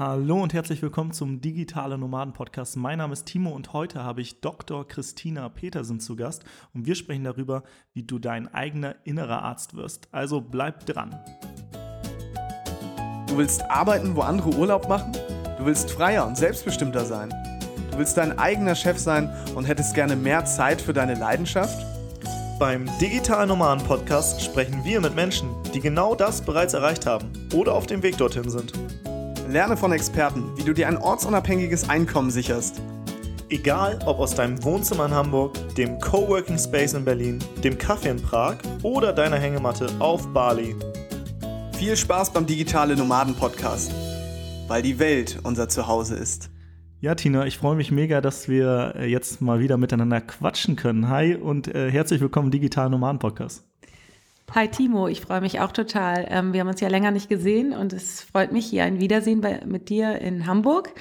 Hallo und herzlich willkommen zum Digitale Nomaden Podcast. Mein Name ist Timo und heute habe ich Dr. Christina Petersen zu Gast und wir sprechen darüber, wie du dein eigener innerer Arzt wirst. Also bleib dran. Du willst arbeiten, wo andere Urlaub machen? Du willst freier und selbstbestimmter sein? Du willst dein eigener Chef sein und hättest gerne mehr Zeit für deine Leidenschaft? Beim Digital Nomaden Podcast sprechen wir mit Menschen, die genau das bereits erreicht haben oder auf dem Weg dorthin sind. Lerne von Experten, wie du dir ein ortsunabhängiges Einkommen sicherst. Egal ob aus deinem Wohnzimmer in Hamburg, dem Coworking Space in Berlin, dem Kaffee in Prag oder deiner Hängematte auf Bali. Viel Spaß beim Digitale Nomaden Podcast, weil die Welt unser Zuhause ist. Ja, Tina, ich freue mich mega, dass wir äh, jetzt mal wieder miteinander quatschen können. Hi und äh, herzlich willkommen im Digital Nomaden Podcast. Hi Timo, ich freue mich auch total. Ähm, wir haben uns ja länger nicht gesehen und es freut mich hier ein Wiedersehen bei, mit dir in Hamburg.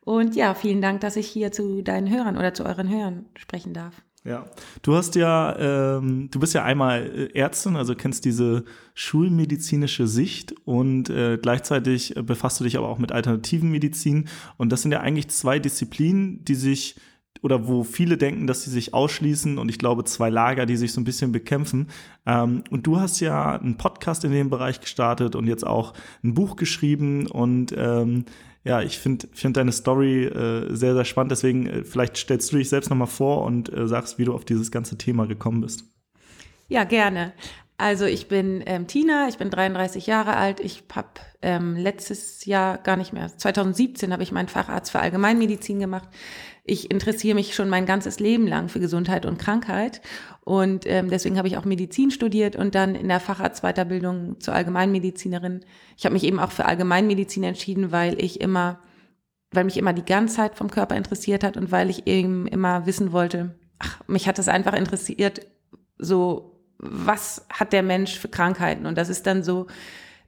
Und ja, vielen Dank, dass ich hier zu deinen Hörern oder zu euren Hörern sprechen darf. Ja, du hast ja, ähm, du bist ja einmal äh, Ärztin, also kennst diese schulmedizinische Sicht und äh, gleichzeitig befasst du dich aber auch mit alternativen Medizin. Und das sind ja eigentlich zwei Disziplinen, die sich oder wo viele denken, dass sie sich ausschließen und ich glaube zwei Lager, die sich so ein bisschen bekämpfen. Ähm, und du hast ja einen Podcast in dem Bereich gestartet und jetzt auch ein Buch geschrieben und ähm, ja, ich finde find deine Story äh, sehr, sehr spannend. Deswegen äh, vielleicht stellst du dich selbst nochmal vor und äh, sagst, wie du auf dieses ganze Thema gekommen bist. Ja, gerne. Also ich bin ähm, Tina, ich bin 33 Jahre alt. Ich habe ähm, letztes Jahr gar nicht mehr, 2017 habe ich meinen Facharzt für Allgemeinmedizin gemacht ich interessiere mich schon mein ganzes Leben lang für Gesundheit und Krankheit. Und ähm, deswegen habe ich auch Medizin studiert und dann in der Facharztweiterbildung zur Allgemeinmedizinerin. Ich habe mich eben auch für Allgemeinmedizin entschieden, weil ich immer, weil mich immer die ganze Zeit vom Körper interessiert hat und weil ich eben immer wissen wollte, ach, mich hat das einfach interessiert, so, was hat der Mensch für Krankheiten? Und das ist dann so,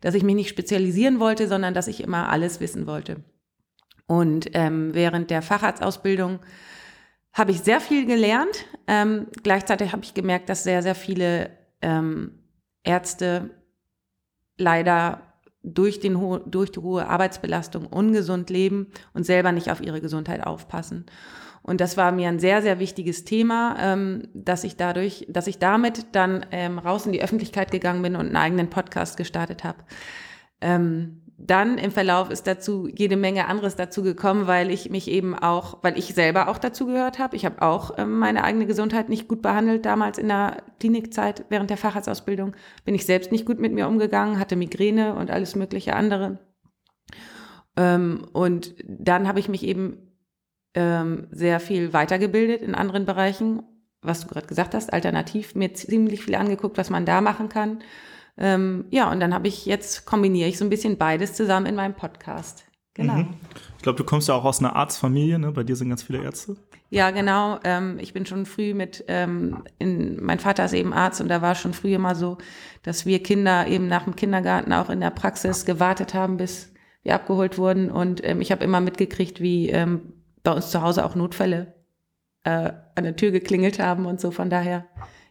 dass ich mich nicht spezialisieren wollte, sondern dass ich immer alles wissen wollte. Und ähm, während der Facharztausbildung habe ich sehr viel gelernt. Ähm, gleichzeitig habe ich gemerkt, dass sehr, sehr viele ähm, Ärzte leider durch, den durch die hohe Arbeitsbelastung ungesund leben und selber nicht auf ihre Gesundheit aufpassen. Und das war mir ein sehr, sehr wichtiges Thema, ähm, dass ich dadurch, dass ich damit dann ähm, raus in die Öffentlichkeit gegangen bin und einen eigenen Podcast gestartet habe. Ähm, dann im Verlauf ist dazu jede Menge anderes dazu gekommen, weil ich mich eben auch, weil ich selber auch dazu gehört habe. Ich habe auch ähm, meine eigene Gesundheit nicht gut behandelt damals in der Klinikzeit während der Facharztausbildung. Bin ich selbst nicht gut mit mir umgegangen, hatte Migräne und alles mögliche andere. Ähm, und dann habe ich mich eben ähm, sehr viel weitergebildet in anderen Bereichen, was du gerade gesagt hast, alternativ mir ziemlich viel angeguckt, was man da machen kann ähm, ja, und dann habe ich jetzt kombiniere ich so ein bisschen beides zusammen in meinem Podcast. Genau. Mhm. Ich glaube, du kommst ja auch aus einer Arztfamilie, ne? Bei dir sind ganz viele Ärzte. Ja, genau. Ähm, ich bin schon früh mit, ähm, in, mein Vater ist eben Arzt und da war schon früh immer so, dass wir Kinder eben nach dem Kindergarten auch in der Praxis gewartet haben, bis wir abgeholt wurden. Und ähm, ich habe immer mitgekriegt, wie ähm, bei uns zu Hause auch Notfälle äh, an der Tür geklingelt haben und so. Von daher,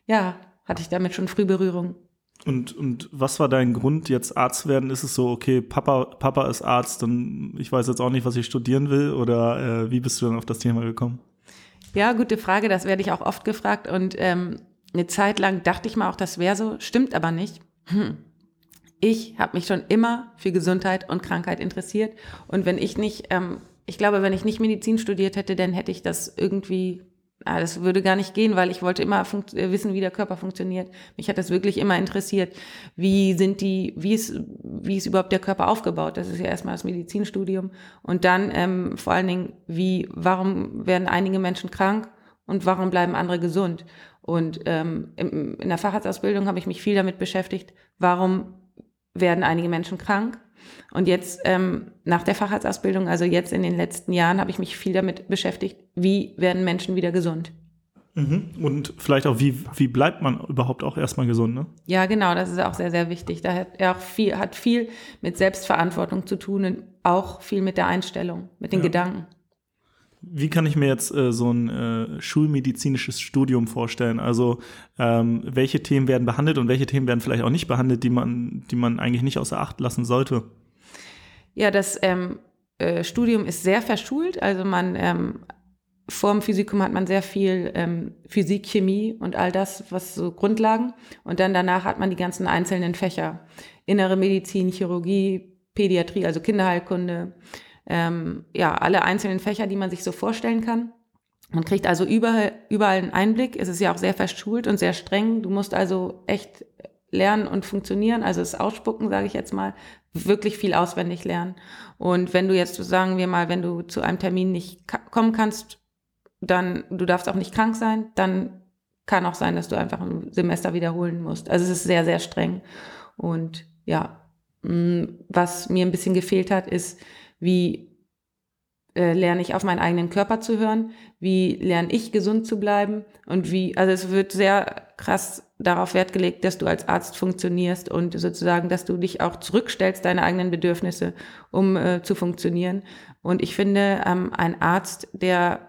ja, hatte ich damit schon früh Berührung. Und, und was war dein Grund, jetzt Arzt zu werden? Ist es so, okay, Papa, Papa ist Arzt und ich weiß jetzt auch nicht, was ich studieren will? Oder äh, wie bist du dann auf das Thema gekommen? Ja, gute Frage. Das werde ich auch oft gefragt. Und ähm, eine Zeit lang dachte ich mal auch, das wäre so. Stimmt aber nicht. Hm. Ich habe mich schon immer für Gesundheit und Krankheit interessiert. Und wenn ich nicht, ähm, ich glaube, wenn ich nicht Medizin studiert hätte, dann hätte ich das irgendwie ah, das würde gar nicht gehen, weil ich wollte immer äh, wissen, wie der Körper funktioniert. Mich hat das wirklich immer interessiert. Wie sind die, wie ist, wie ist überhaupt der Körper aufgebaut? Das ist ja erstmal das Medizinstudium. Und dann ähm, vor allen Dingen, wie, warum werden einige Menschen krank und warum bleiben andere gesund? Und ähm, in der Facharztausbildung habe ich mich viel damit beschäftigt, warum werden einige Menschen krank und jetzt ähm, nach der Facharztausbildung, also jetzt in den letzten Jahren, habe ich mich viel damit beschäftigt, wie werden Menschen wieder gesund. Mhm. Und vielleicht auch, wie, wie bleibt man überhaupt auch erstmal gesund, ne? Ja, genau, das ist auch sehr, sehr wichtig. Da hat er auch viel, hat viel mit Selbstverantwortung zu tun und auch viel mit der Einstellung, mit den ja. Gedanken. Wie kann ich mir jetzt äh, so ein äh, schulmedizinisches Studium vorstellen? Also ähm, welche Themen werden behandelt und welche Themen werden vielleicht auch nicht behandelt, die man, die man eigentlich nicht außer Acht lassen sollte? Ja, das ähm, äh, Studium ist sehr verschult. Also man ähm, vor dem Physikum hat man sehr viel ähm, Physik, Chemie und all das, was so Grundlagen. Und dann danach hat man die ganzen einzelnen Fächer. Innere Medizin, Chirurgie, Pädiatrie, also Kinderheilkunde. Ähm, ja, alle einzelnen Fächer, die man sich so vorstellen kann. Man kriegt also überall, überall einen Einblick. Es ist ja auch sehr verschult und sehr streng. Du musst also echt lernen und funktionieren. Also das Ausspucken, sage ich jetzt mal, wirklich viel auswendig lernen. Und wenn du jetzt, sagen wir mal, wenn du zu einem Termin nicht kommen kannst, dann, du darfst auch nicht krank sein, dann kann auch sein, dass du einfach ein Semester wiederholen musst. Also es ist sehr, sehr streng. Und ja, mm, was mir ein bisschen gefehlt hat, ist, wie äh, lerne ich auf meinen eigenen Körper zu hören, wie lerne ich gesund zu bleiben und wie, also es wird sehr krass darauf Wert gelegt, dass du als Arzt funktionierst und sozusagen, dass du dich auch zurückstellst, deine eigenen Bedürfnisse, um äh, zu funktionieren. Und ich finde, ähm, ein Arzt, der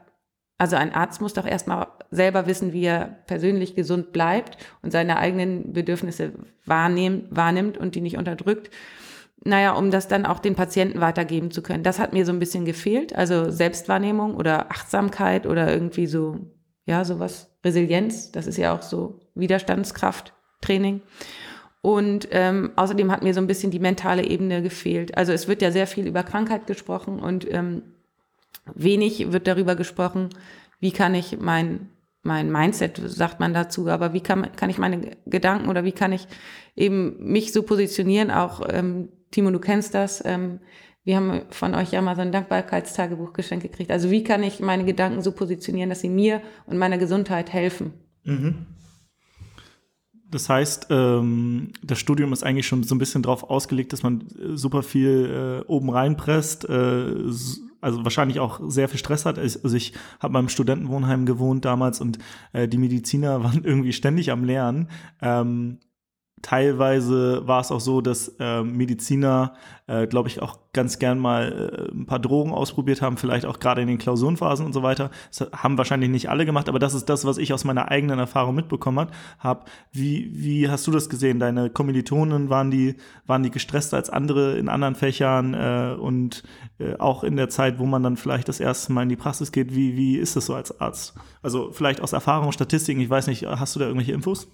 also ein Arzt muss doch erstmal selber wissen, wie er persönlich gesund bleibt und seine eigenen Bedürfnisse wahrnehmen, wahrnimmt und die nicht unterdrückt. Naja, um das dann auch den Patienten weitergeben zu können. Das hat mir so ein bisschen gefehlt. Also Selbstwahrnehmung oder Achtsamkeit oder irgendwie so, ja, sowas, Resilienz. Das ist ja auch so Widerstandskrafttraining. Und ähm, außerdem hat mir so ein bisschen die mentale Ebene gefehlt. Also es wird ja sehr viel über Krankheit gesprochen und ähm, Wenig wird darüber gesprochen, wie kann ich mein, mein Mindset, sagt man dazu, aber wie kann, kann ich meine Gedanken oder wie kann ich eben mich so positionieren, auch ähm, Timo, du kennst das, ähm, wir haben von euch ja mal so ein Dankbarkeitstagebuch geschenkt gekriegt. Also wie kann ich meine Gedanken so positionieren, dass sie mir und meiner Gesundheit helfen? Mhm. Das heißt, ähm, das Studium ist eigentlich schon so ein bisschen darauf ausgelegt, dass man äh, super viel äh, oben reinpresst, äh, also wahrscheinlich auch sehr viel Stress hat. Also ich habe beim Studentenwohnheim gewohnt damals und äh, die Mediziner waren irgendwie ständig am Lernen. Ähm, teilweise war es auch so, dass äh, Mediziner, äh, glaube ich, auch ganz gern mal äh, ein paar Drogen ausprobiert haben, vielleicht auch gerade in den Klausurenphasen und so weiter. Das haben wahrscheinlich nicht alle gemacht, aber das ist das, was ich aus meiner eigenen Erfahrung mitbekommen habe. Wie, wie hast du das gesehen? Deine Kommilitonen, waren die, waren die gestresster als andere in anderen Fächern äh, und äh, auch in der Zeit, wo man dann vielleicht das erste Mal in die Praxis geht? Wie, wie ist das so als Arzt? Also vielleicht aus Erfahrung, Statistiken, ich weiß nicht, hast du da irgendwelche Infos?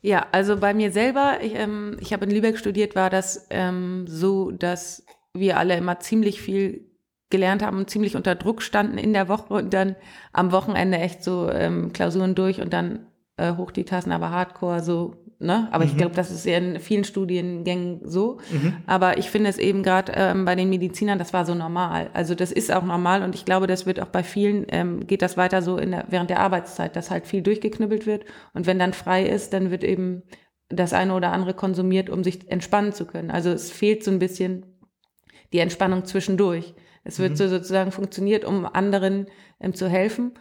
Ja, also bei mir selber, ich, ähm, ich habe in Lübeck studiert, war das ähm, so, dass wir alle immer ziemlich viel gelernt haben und ziemlich unter Druck standen in der Woche und dann am Wochenende echt so ähm, Klausuren durch und dann äh, hoch die Tassen, aber Hardcore so Ne? Aber mhm. ich glaube, das ist ja in vielen Studiengängen so. Mhm. Aber ich finde es eben gerade ähm, bei den Medizinern, das war so normal. Also das ist auch normal und ich glaube, das wird auch bei vielen, ähm, geht das weiter so in der, während der Arbeitszeit, dass halt viel durchgeknüppelt wird. Und wenn dann frei ist, dann wird eben das eine oder andere konsumiert, um sich entspannen zu können. Also es fehlt so ein bisschen die Entspannung zwischendurch. Es wird mhm. so sozusagen funktioniert, um anderen ähm, zu helfen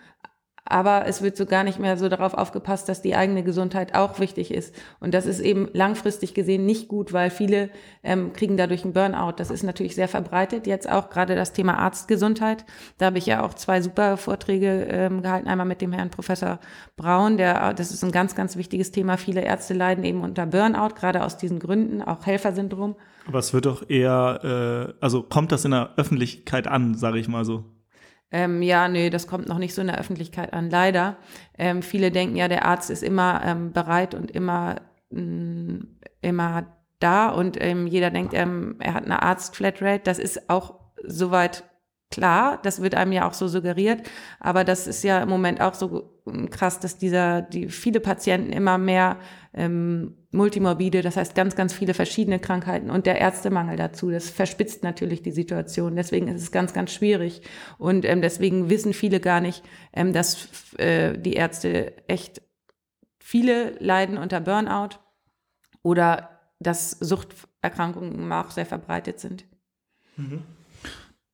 aber es wird so gar nicht mehr so darauf aufgepasst, dass die eigene Gesundheit auch wichtig ist. Und das ist eben langfristig gesehen nicht gut, weil viele ähm, kriegen dadurch einen Burnout. Das ist natürlich sehr verbreitet. Jetzt auch gerade das Thema Arztgesundheit. Da habe ich ja auch zwei super Vorträge ähm, gehalten. Einmal mit dem Herrn Professor Braun, der, das ist ein ganz, ganz wichtiges Thema. Viele Ärzte leiden eben unter Burnout, gerade aus diesen Gründen, auch Helfersyndrom. Aber es wird doch eher, äh, also kommt das in der Öffentlichkeit an, sage ich mal so. Ähm, ja, nee, das kommt noch nicht so in der Öffentlichkeit an, leider. Ähm, viele denken ja, der Arzt ist immer ähm, bereit und immer, mh, mm, immer da und ähm, jeder denkt, ähm, er hat eine Arzt-Flatrate. Das ist auch soweit klar, das wird einem ja auch so suggeriert, aber das ist ja im Moment auch so krass, dass dieser, die viele Patienten immer mehr ähm, multimorbide, das heißt ganz, ganz viele verschiedene Krankheiten und der Ärztemangel dazu. Das verspitzt natürlich die Situation. Deswegen ist es ganz, ganz schwierig. Und ähm, deswegen wissen viele gar nicht, ähm, dass äh, die Ärzte echt viele leiden unter Burnout oder dass Suchterkrankungen auch sehr verbreitet sind. Mhm.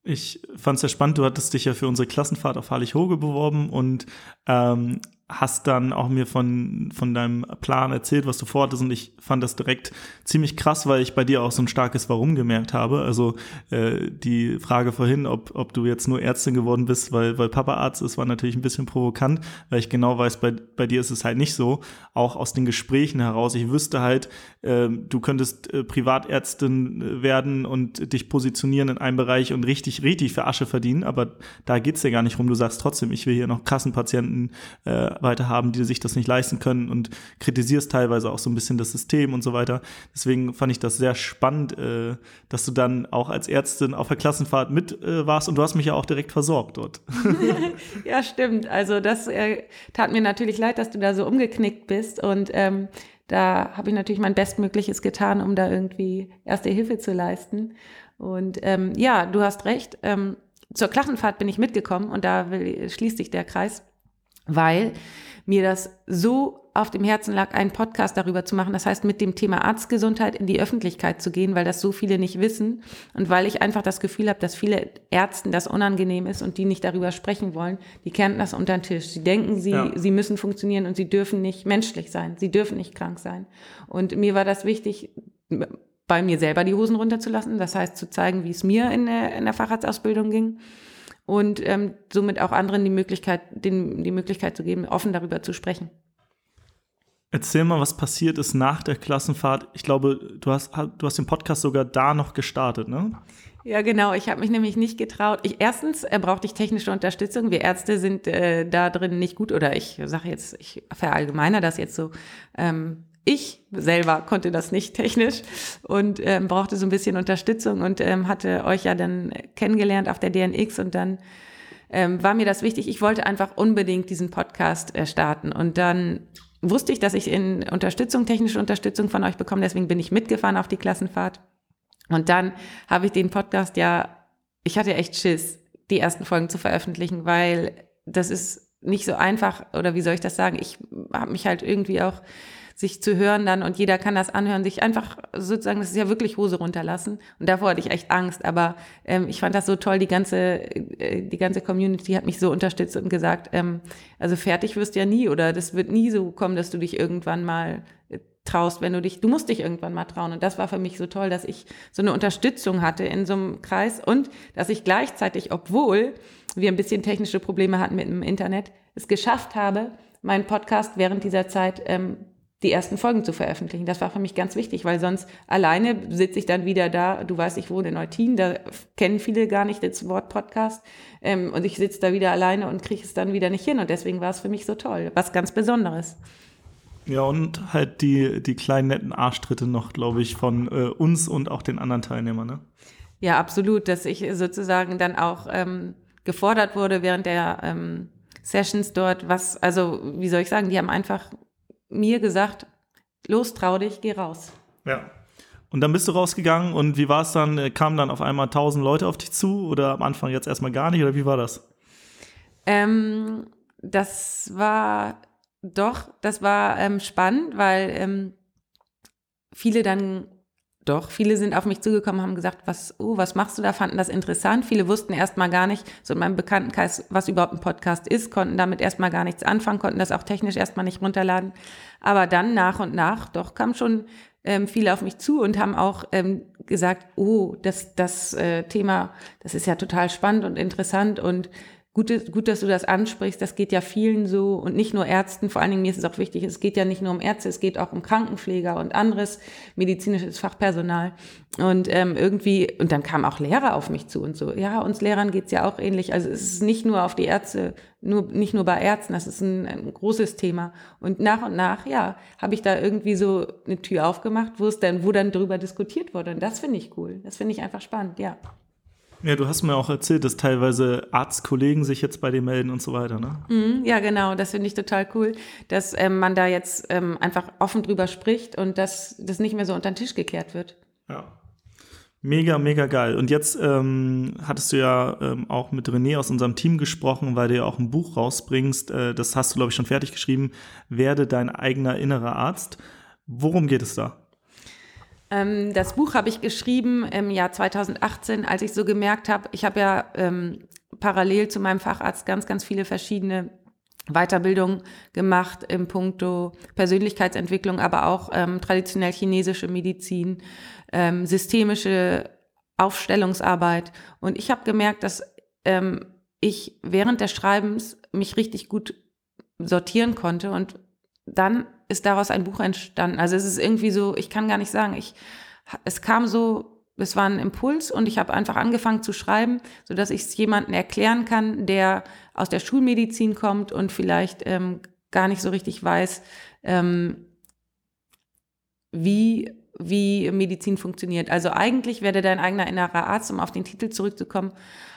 Ich fand es sehr spannend, du hattest dich ja für unsere Klassenfahrt auf Harlich-Hoge beworben und ähm, hast dann auch mir von, von deinem Plan erzählt, was du vorhattest und ich fand das direkt ziemlich krass, weil ich bei dir auch so ein starkes Warum gemerkt habe. Also äh, die Frage vorhin, ob, ob du jetzt nur Ärztin geworden bist, weil, weil Papa Arzt ist, war natürlich ein bisschen provokant, weil ich genau weiß, bei, bei dir ist es halt nicht so. Auch aus den Gesprächen heraus. Ich wüsste halt, äh, du könntest äh, Privatärztin äh, werden und dich positionieren in einem Bereich und richtig, richtig für Asche verdienen, aber da geht's ja gar nicht rum. Du sagst trotzdem, ich will hier noch Kassenpatienten äh, weiter haben, die sich das nicht leisten können und kritisierst teilweise auch so ein bisschen das System und so weiter. Deswegen fand ich das sehr spannend, äh, dass du dann auch als Ärztin auf der Klassenfahrt mit äh, warst und du hast mich ja auch direkt versorgt dort. ja, stimmt. Also das äh, tat mir natürlich leid, dass du da so umgeknickt bist und ähm, da habe ich natürlich mein Bestmögliches getan, um da irgendwie erste Hilfe zu leisten. Und ähm, ja, du hast recht. Ähm, zur Klassenfahrt bin ich mitgekommen und da will, schließt sich der Kreis weil mir das so auf dem Herzen lag, einen Podcast darüber zu machen. Das heißt, mit dem Thema Arztgesundheit in die Öffentlichkeit zu gehen, weil das so viele nicht wissen und weil ich einfach das Gefühl habe, dass viele Ärzten das unangenehm ist und die nicht darüber sprechen wollen. Die kennen das unter den Tisch. Sie denken, sie, ja. sie müssen funktionieren und sie dürfen nicht menschlich sein. Sie dürfen nicht krank sein. Und mir war das wichtig, bei mir selber die Hosen runterzulassen. Das heißt, zu zeigen, wie es mir in der, in der Facharztausbildung ging und ähm, somit auch anderen die Möglichkeit, den, die Möglichkeit zu geben, offen darüber zu sprechen. Erzähl mal, was passiert ist nach der Klassenfahrt. Ich glaube, du hast, du hast den Podcast sogar da noch gestartet, ne? Ja, genau. Ich habe mich nämlich nicht getraut. Ich, erstens äh, brauchte ich technische Unterstützung. Wir Ärzte sind äh, da drin nicht gut oder ich sage jetzt, ich verallgemeiner das jetzt so. Ähm, ich selber konnte das nicht technisch und ähm, brauchte so ein bisschen Unterstützung und ähm, hatte euch ja dann kennengelernt auf der DNX und dann ähm, war mir das wichtig. Ich wollte einfach unbedingt diesen Podcast äh, starten und dann wusste ich, dass ich in Unterstützung, technische Unterstützung von euch bekomme. Deswegen bin ich mitgefahren auf die Klassenfahrt. Und dann habe ich den Podcast ja, ich hatte echt Schiss, die ersten Folgen zu veröffentlichen, weil das ist nicht so einfach oder wie soll ich das sagen? Ich habe mich halt irgendwie auch sich zu hören dann und jeder kann das anhören, sich einfach sozusagen, das ist ja wirklich Hose runterlassen. Und davor hatte ich echt Angst, aber ähm, ich fand das so toll, die ganze, äh, die ganze Community hat mich so unterstützt und gesagt, ähm, also fertig wirst du ja nie oder das wird nie so kommen, dass du dich irgendwann mal äh, traust, wenn du dich, du musst dich irgendwann mal trauen. Und das war für mich so toll, dass ich so eine Unterstützung hatte in so einem Kreis und dass ich gleichzeitig, obwohl wir ein bisschen technische Probleme hatten mit dem Internet, es geschafft habe, meinen Podcast während dieser Zeit ähm, die ersten Folgen zu veröffentlichen. Das war für mich ganz wichtig, weil sonst alleine sitze ich dann wieder da. Du weißt, ich wohne in Neutin, da kennen viele gar nicht das Wort Podcast. Ähm, und ich sitze da wieder alleine und kriege es dann wieder nicht hin. Und deswegen war es für mich so toll. Was ganz Besonderes. Ja, und halt die, die kleinen netten Arschtritte noch, glaube ich, von äh, uns und auch den anderen Teilnehmern, ne? Ja, absolut, dass ich sozusagen dann auch ähm, gefordert wurde während der ähm, Sessions dort, was, also wie soll ich sagen, die haben einfach mir gesagt, los, trau dich, geh raus. Ja. Und dann bist du rausgegangen und wie war es dann? Äh, kamen dann auf einmal tausend Leute auf dich zu oder am Anfang jetzt erstmal gar nicht oder wie war das? Ähm, das war doch, das war ähm, spannend, weil ähm, viele dann doch, viele sind auf mich zugekommen, haben gesagt, was, oh, was machst du da, fanden das interessant. Viele wussten erstmal gar nicht, so in meinem Bekanntenkreis, was überhaupt ein Podcast ist, konnten damit erstmal gar nichts anfangen, konnten das auch technisch erstmal nicht runterladen. Aber dann nach und nach, doch, kamen schon ähm, viele auf mich zu und haben auch ähm, gesagt, oh, das, das äh, Thema, das ist ja total spannend und interessant und Gut, gut, dass du das ansprichst. Das geht ja vielen so und nicht nur Ärzten. Vor allen Dingen mir ist es auch wichtig, es geht ja nicht nur um Ärzte, es geht auch um Krankenpfleger und anderes medizinisches Fachpersonal. Und ähm, irgendwie, und dann kamen auch Lehrer auf mich zu und so. Ja, uns Lehrern geht's ja auch ähnlich. Also es ist nicht nur auf die Ärzte, nur, nicht nur bei Ärzten, das ist ein, ein großes Thema. Und nach und nach, ja, habe ich da irgendwie so eine Tür aufgemacht, wo es dann, wo dann drüber diskutiert wurde. Und das finde ich cool. Das finde ich einfach spannend, ja. Ja, du hast mir auch erzählt, dass teilweise Arztkollegen sich jetzt bei dir melden und so weiter, ne? Mhm, ja, genau. Das finde ich total cool, dass ähm, man da jetzt ähm, einfach offen drüber spricht und dass das nicht mehr so unter den Tisch gekehrt wird. Ja. Mega, mega geil. Und jetzt ähm, hattest du ja ähm, auch mit René aus unserem Team gesprochen, weil du ja auch ein Buch rausbringst. Äh, das hast du, glaube ich, schon fertig geschrieben. Werde dein eigener innerer Arzt. Worum geht es da? Ähm, das Buch habe ich geschrieben im Jahr 2018, als ich so gemerkt habe, ich habe ja ähm, parallel zu meinem Facharzt ganz, ganz viele verschiedene Weiterbildung gemacht im Punkto Persönlichkeitsentwicklung, aber auch ähm, traditionell chinesische Medizin, ähm, systemische Aufstellungsarbeit. Und ich habe gemerkt, dass ähm, ich während des Schreibens mich richtig gut sortieren konnte und dann ist daraus ein Buch entstanden. Also es ist irgendwie so, ich kann gar nicht sagen, ich, es kam so, es war ein Impuls und ich habe einfach angefangen zu schreiben, so dass ich es jemandem erklären kann, der aus der Schulmedizin kommt und vielleicht ähm, gar nicht so richtig weiß, ähm, wie wie Medizin funktioniert. Also eigentlich werde dein eigener innerer Arzt, um auf den Titel zurückzukommen,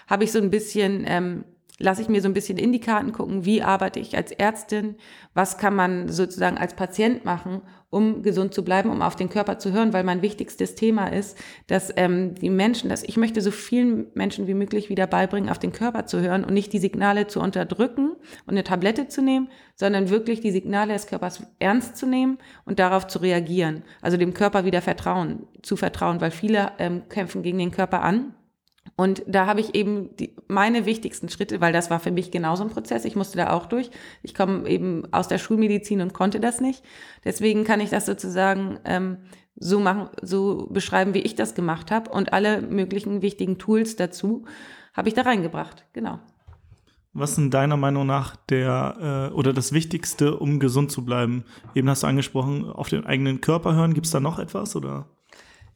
habe ich so ein bisschen ähm, lasse ich mir so ein bisschen in die Karten gucken, wie arbeite ich als Ärztin, was kann man sozusagen als Patient machen, um gesund zu bleiben, um auf den Körper zu hören, weil mein wichtigstes Thema ist, dass ähm, die Menschen, dass ich möchte so vielen Menschen wie möglich wieder beibringen, auf den Körper zu hören und nicht die Signale zu unterdrücken und eine Tablette zu nehmen, sondern wirklich die Signale des Körpers ernst zu nehmen und darauf zu reagieren, also dem Körper wieder Vertrauen zu vertrauen, weil viele ähm, kämpfen gegen den Körper an und da habe ich eben die, meine wichtigsten Schritte, weil das war für mich genauso ein Prozess. Ich musste da auch durch. Ich komme eben aus der Schulmedizin und konnte das nicht. Deswegen kann ich das sozusagen ähm, so machen, so beschreiben, wie ich das gemacht habe. Und alle möglichen wichtigen Tools dazu habe ich da reingebracht. Genau. Was sind deiner Meinung nach der äh, oder das Wichtigste, um gesund zu bleiben? Eben hast du angesprochen, auf den eigenen Körper hören. Gibt es da noch etwas oder?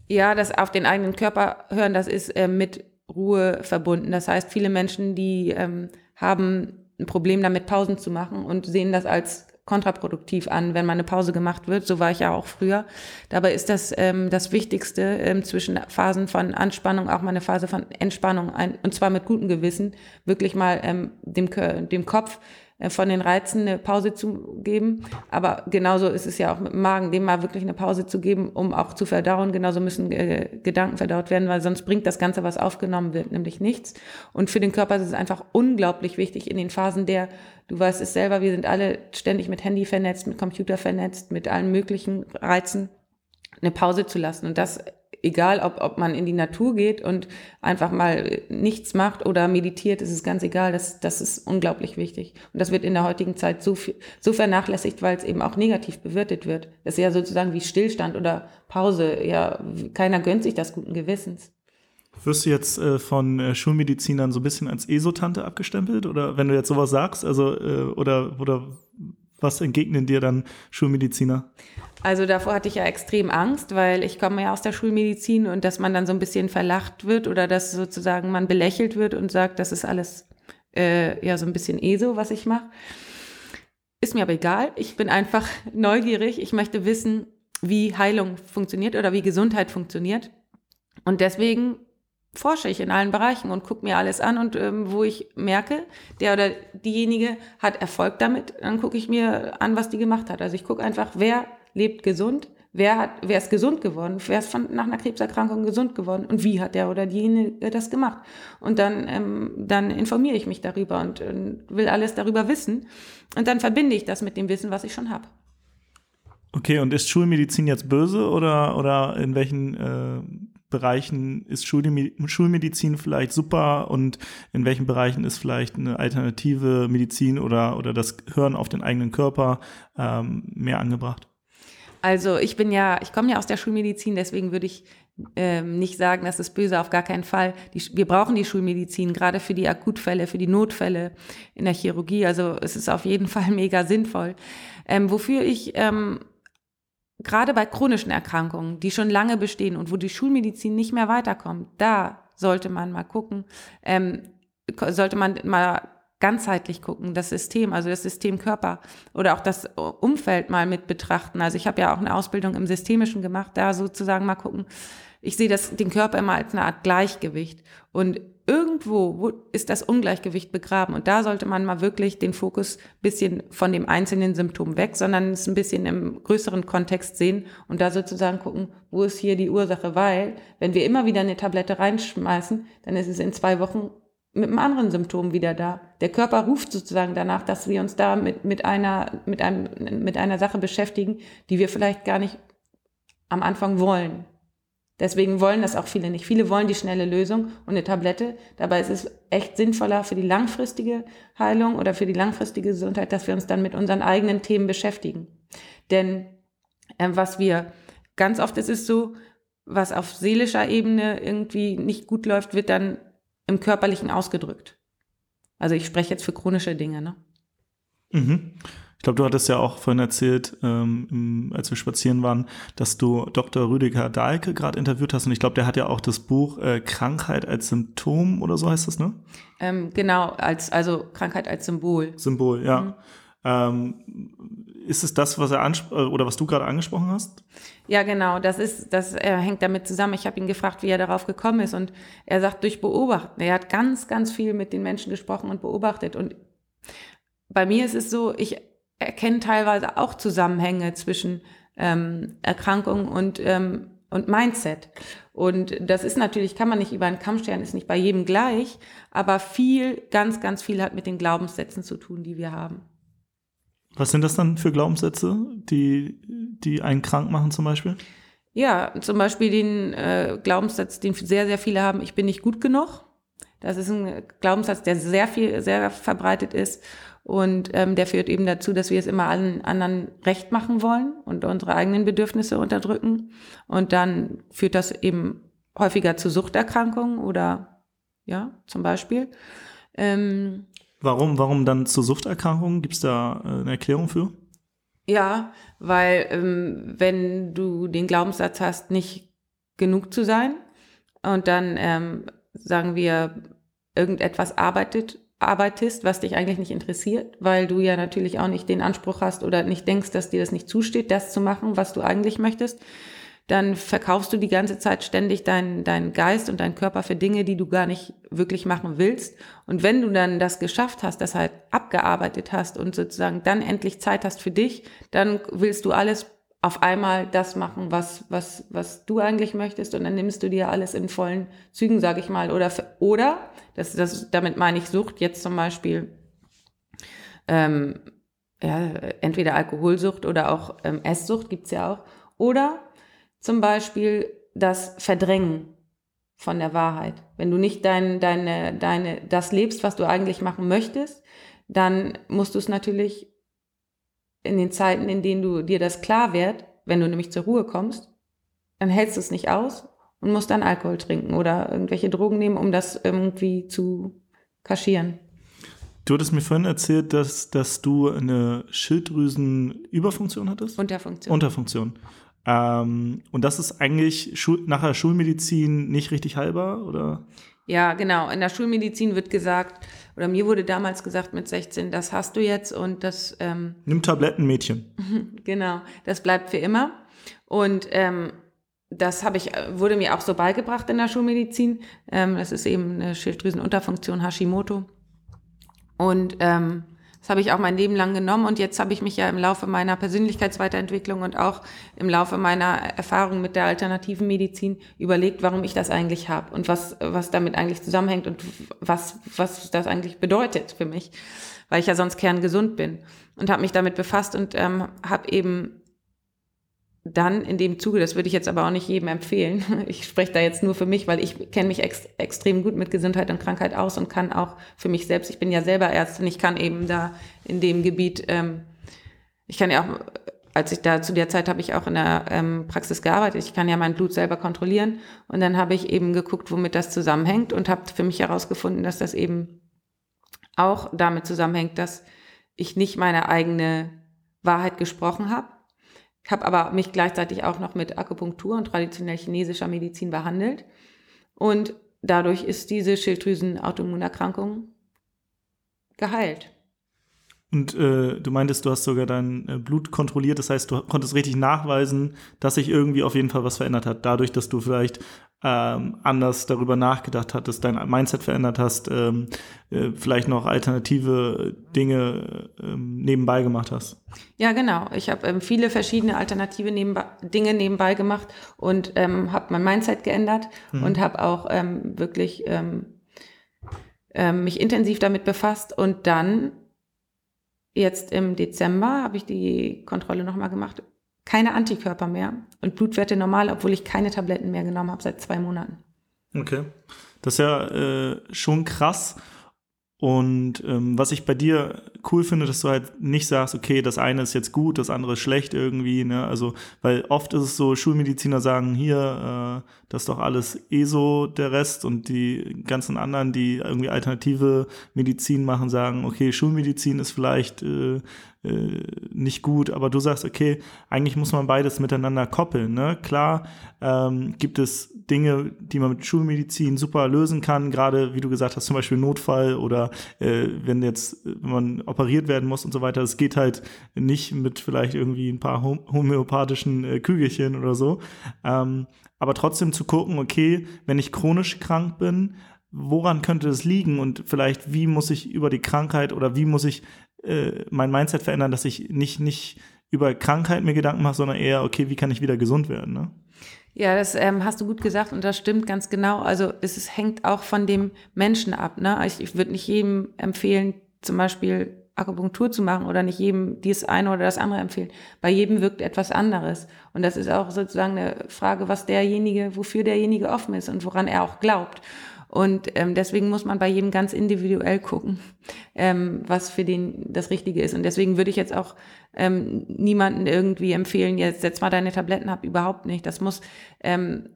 Ja, das auf den eigenen Körper hören, das ist äh, mit Ruhe verbunden. Das heißt, viele Menschen, die ähm, haben ein Problem damit, Pausen zu machen und sehen das als kontraproduktiv an, wenn mal eine Pause gemacht wird. So war ich ja auch früher. Dabei ist das ähm, das Wichtigste ähm, zwischen Phasen von Anspannung, auch mal eine Phase von Entspannung, ein, und zwar mit gutem Gewissen, wirklich mal ähm, dem, dem Kopf von den Reizen eine Pause zu geben. Aber genauso ist es ja auch mit dem Magen, dem mal wirklich eine Pause zu geben, um auch zu verdauen. Genauso müssen äh, Gedanken verdaut werden, weil sonst bringt das Ganze, was aufgenommen wird, nämlich nichts. Und für den Körper ist es einfach unglaublich wichtig in den Phasen der, du weißt es selber, wir sind alle ständig mit Handy vernetzt, mit Computer vernetzt, mit allen möglichen Reizen eine Pause zu lassen. Und das egal, ob, ob man in die Natur geht und einfach mal nichts macht oder meditiert, ist es ganz egal. Das, das ist unglaublich wichtig. Und das wird in der heutigen Zeit so, so vernachlässigt, weil es eben auch negativ bewertet wird. Das ist ja sozusagen wie Stillstand oder Pause. Ja, keiner gönnt sich das guten Gewissens. Wirst du jetzt äh, von äh, Schulmedizinern so ein bisschen als Esotante abgestempelt? Oder wenn du jetzt sowas sagst, also äh, oder, oder was entgegnen dir dann Schulmediziner? Also davor hatte ich ja extrem Angst, weil ich komme ja aus der Schulmedizin und dass man dann so ein bisschen verlacht wird oder dass sozusagen man belächelt wird und sagt, das ist alles äh, ja so ein bisschen ESO, was ich mache. Ist mir aber egal. Ich bin einfach neugierig. Ich möchte wissen, wie Heilung funktioniert oder wie Gesundheit funktioniert. Und deswegen forsche ich in allen Bereichen und gucke mir alles an und ähm, wo ich merke, der oder diejenige hat Erfolg damit, dann gucke ich mir an, was die gemacht hat. Also ich gucke einfach, wer lebt gesund, wer hat, wer ist gesund geworden, wer ist von, nach einer Krebserkrankung gesund geworden und wie hat der oder diejenige das gemacht. Und dann, ähm, dann informiere ich mich darüber und äh, will alles darüber wissen und dann verbinde ich das mit dem Wissen, was ich schon habe. Okay, und ist Schulmedizin jetzt böse oder, oder in welchen äh, Bereichen ist Schulmedizin vielleicht super und in welchen Bereichen ist vielleicht eine alternative Medizin oder, oder das Hören auf den eigenen Körper ähm, mehr angebracht? Also ich bin ja, ich komme ja aus der Schulmedizin, deswegen würde ich ähm, nicht sagen, das ist böse, auf gar keinen Fall. Die, wir brauchen die Schulmedizin, gerade für die Akutfälle, für die Notfälle in der Chirurgie. Also es ist auf jeden Fall mega sinnvoll. Ähm, wofür ich ähm, gerade bei chronischen Erkrankungen, die schon lange bestehen und wo die Schulmedizin nicht mehr weiterkommt, da sollte man mal gucken, ähm, sollte man mal ganzheitlich gucken, das System, also das System Körper oder auch das Umfeld mal mit betrachten. Also ich habe ja auch eine Ausbildung im Systemischen gemacht, da sozusagen mal gucken. Ich sehe das, den Körper immer als eine Art Gleichgewicht. Und irgendwo ist das Ungleichgewicht begraben. Und da sollte man mal wirklich den Fokus bisschen von dem einzelnen Symptom weg, sondern es ein bisschen im größeren Kontext sehen und da sozusagen gucken, wo ist hier die Ursache? Weil, wenn wir immer wieder eine Tablette reinschmeißen, dann ist es in zwei Wochen mit einem anderen Symptom wieder da. Der Körper ruft sozusagen danach, dass wir uns da mit, mit, einer, mit, einem, mit einer Sache beschäftigen, die wir vielleicht gar nicht am Anfang wollen. Deswegen wollen das auch viele nicht. Viele wollen die schnelle Lösung und eine Tablette. Dabei ist es echt sinnvoller für die langfristige Heilung oder für die langfristige Gesundheit, dass wir uns dann mit unseren eigenen Themen beschäftigen. Denn äh, was wir ganz oft ist es so, was auf seelischer Ebene irgendwie nicht gut läuft, wird dann im Körperlichen ausgedrückt. Also ich spreche jetzt für chronische Dinge, ne? Mhm. Ich glaube, du hattest ja auch vorhin erzählt, ähm, als wir spazieren waren, dass du Dr. Rüdiger Dahlke gerade interviewt hast. Und ich glaube, der hat ja auch das Buch äh, Krankheit als Symptom oder so heißt das, ne? Ähm, genau, als, also Krankheit als Symbol. Symbol, ja. Mhm. Ähm, ist es das, was er äh, oder was du gerade angesprochen hast? Ja, genau. Das ist, das er hängt damit zusammen. Ich habe ihn gefragt, wie er darauf gekommen ist, und er sagt durch Beobachten. Er hat ganz, ganz viel mit den Menschen gesprochen und beobachtet. Und bei mir ist es so, ich erkenne teilweise auch Zusammenhänge zwischen ähm, Erkrankung und, ähm, und Mindset. Und das ist natürlich, kann man nicht über einen Kamm stellen, ist nicht bei jedem gleich, aber viel, ganz, ganz viel hat mit den Glaubenssätzen zu tun, die wir haben. Was sind das dann für Glaubenssätze, die, die einen krank machen zum Beispiel? Ja, zum Beispiel den äh, Glaubenssatz, den sehr, sehr viele haben, ich bin nicht gut genug. Das ist ein Glaubenssatz, der sehr viel, sehr verbreitet ist. Und ähm, der führt eben dazu, dass wir es immer allen anderen recht machen wollen und unsere eigenen Bedürfnisse unterdrücken. Und dann führt das eben häufiger zu Suchterkrankungen oder ja, zum Beispiel. Ähm, warum, warum dann zu Suchterkrankungen? Gibt es da äh, eine Erklärung für? Ja, weil ähm, wenn du den Glaubenssatz hast, nicht genug zu sein und dann ähm, sagen wir, irgendetwas arbeitet arbeitest, was dich eigentlich nicht interessiert, weil du ja natürlich auch nicht den Anspruch hast oder nicht denkst, dass dir das nicht zusteht, das zu machen, was du eigentlich möchtest, dann verkaufst du die ganze Zeit ständig deinen dein Geist und deinen Körper für Dinge, die du gar nicht wirklich machen willst. Und wenn du dann das geschafft hast, das halt abgearbeitet hast und sozusagen dann endlich Zeit hast für dich, dann willst du alles auf einmal das machen, was, was, was du eigentlich möchtest und dann nimmst du dir alles in vollen Zügen, sage ich mal. Oder, oder das, das, damit meine ich Sucht, jetzt zum Beispiel ähm, ja, entweder Alkoholsucht oder auch ähm, Esssucht gibt's ja auch. Oder zum Beispiel das Verdrängen von der Wahrheit. Wenn du nicht dein, deine, deine, das lebst, was du eigentlich machen möchtest, dann musst du es natürlich in den Zeiten, in denen du dir das klar wird, wenn du nämlich zur Ruhe kommst, dann hältst du es nicht aus und musst dann Alkohol trinken oder irgendwelche Drogen nehmen, um das irgendwie zu kaschieren. Du hattest mir vorhin erzählt, dass, dass du eine Schilddrüsenüberfunktion hattest? Unterfunktion. Unterfunktion. Ähm, und das ist eigentlich Schul nachher Schulmedizin nicht richtig heilbar, oder? Ja, genau. In der Schulmedizin wird gesagt, oder mir wurde damals gesagt mit 16, das hast du jetzt und das. Ähm, Nimm Tabletten, Mädchen. genau, das bleibt für immer. Und ähm, das habe ich, wurde mir auch so beigebracht in der Schulmedizin. Ähm, das ist eben eine Schilddrüsenunterfunktion Hashimoto. Und ähm, das habe ich auch mein Leben lang genommen und jetzt habe ich mich ja im Laufe meiner Persönlichkeitsweiterentwicklung und auch im Laufe meiner Erfahrung mit der alternativen Medizin überlegt, warum ich das eigentlich habe und was, was damit eigentlich zusammenhängt und was, was das eigentlich bedeutet für mich, weil ich ja sonst kerngesund bin und habe mich damit befasst und ähm, habe eben dann in dem Zuge, das würde ich jetzt aber auch nicht jedem empfehlen, ich spreche da jetzt nur für mich, weil ich kenne mich ex extrem gut mit Gesundheit und Krankheit aus und kann auch für mich selbst, ich bin ja selber Ärztin, ich kann eben da in dem Gebiet, ähm, ich kann ja auch, als ich da zu der Zeit habe ich auch in der ähm, Praxis gearbeitet, ich kann ja mein Blut selber kontrollieren. Und dann habe ich eben geguckt, womit das zusammenhängt und habe für mich herausgefunden, dass das eben auch damit zusammenhängt, dass ich nicht meine eigene Wahrheit gesprochen habe ich habe aber mich gleichzeitig auch noch mit Akupunktur und traditionell chinesischer Medizin behandelt. Und dadurch ist diese Schilddrüsen-Autoimmunerkrankung geheilt. Und äh, du meintest, du hast sogar dein äh, Blut kontrolliert, das heißt, du konntest richtig nachweisen, dass sich irgendwie auf jeden Fall was verändert hat, dadurch, dass du vielleicht ähm, anders darüber nachgedacht hattest, dein Mindset verändert hast, ähm, äh, vielleicht noch alternative Dinge ähm, nebenbei gemacht hast. Ja, genau. Ich habe ähm, viele verschiedene alternative nebenbei, Dinge nebenbei gemacht und ähm, habe mein Mindset geändert mhm. und habe auch ähm, wirklich mich intensiv damit befasst und dann jetzt im Dezember habe ich die Kontrolle nochmal gemacht keine Antikörper mehr und Blutwerte normal, obwohl ich keine Tabletten mehr genommen habe seit zwei Monaten. Okay. Das ist ja äh, schon krass. Und ähm, was ich bei dir cool finde, dass du halt nicht sagst, okay, das eine ist jetzt gut, das andere ist schlecht irgendwie, ne? Also, weil oft ist es so, Schulmediziner sagen, hier, äh, das ist doch alles eh so der Rest und die ganzen anderen, die irgendwie alternative Medizin machen, sagen, okay, Schulmedizin ist vielleicht äh, äh, nicht gut, aber du sagst, okay, eigentlich muss man beides miteinander koppeln. Ne? Klar ähm, gibt es Dinge, die man mit Schulmedizin super lösen kann, gerade wie du gesagt hast, zum Beispiel Notfall oder äh, wenn jetzt wenn man operiert werden muss und so weiter. Es geht halt nicht mit vielleicht irgendwie ein paar homöopathischen äh, Kügelchen oder so. Ähm, aber trotzdem zu gucken, okay, wenn ich chronisch krank bin, woran könnte es liegen und vielleicht wie muss ich über die Krankheit oder wie muss ich äh, mein Mindset verändern, dass ich nicht, nicht über Krankheit mir Gedanken mache, sondern eher, okay, wie kann ich wieder gesund werden? Ne? Ja, das ähm, hast du gut gesagt und das stimmt ganz genau. Also es ist, hängt auch von dem Menschen ab. Ne? Ich, ich würde nicht jedem empfehlen, zum Beispiel Akupunktur zu machen oder nicht jedem dies eine oder das andere empfehlen. Bei jedem wirkt etwas anderes. Und das ist auch sozusagen eine Frage, was derjenige, wofür derjenige offen ist und woran er auch glaubt. Und ähm, deswegen muss man bei jedem ganz individuell gucken, ähm, was für den das Richtige ist. Und deswegen würde ich jetzt auch ähm, niemanden irgendwie empfehlen, jetzt setz mal deine Tabletten ab, überhaupt nicht. Das muss ähm,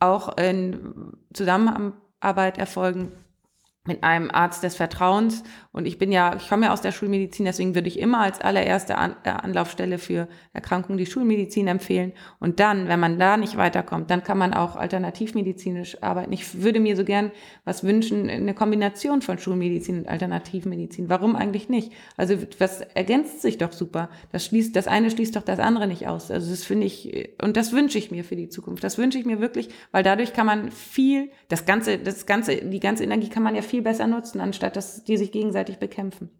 auch in Zusammenarbeit erfolgen mit einem Arzt des Vertrauens. Und ich bin ja, ich komme ja aus der Schulmedizin, deswegen würde ich immer als allererste An äh, Anlaufstelle für Erkrankungen die Schulmedizin empfehlen. Und dann, wenn man da nicht weiterkommt, dann kann man auch alternativmedizinisch arbeiten. Ich würde mir so gern was wünschen, eine Kombination von Schulmedizin und Alternativmedizin. Warum eigentlich nicht? Also was ergänzt sich doch super. Das schließt, das eine schließt doch das andere nicht aus. Also das finde ich, und das wünsche ich mir für die Zukunft. Das wünsche ich mir wirklich, weil dadurch kann man viel, das ganze, das ganze, die ganze Energie kann man ja viel besser nutzen, anstatt dass die sich gegenseitig bekämpfen.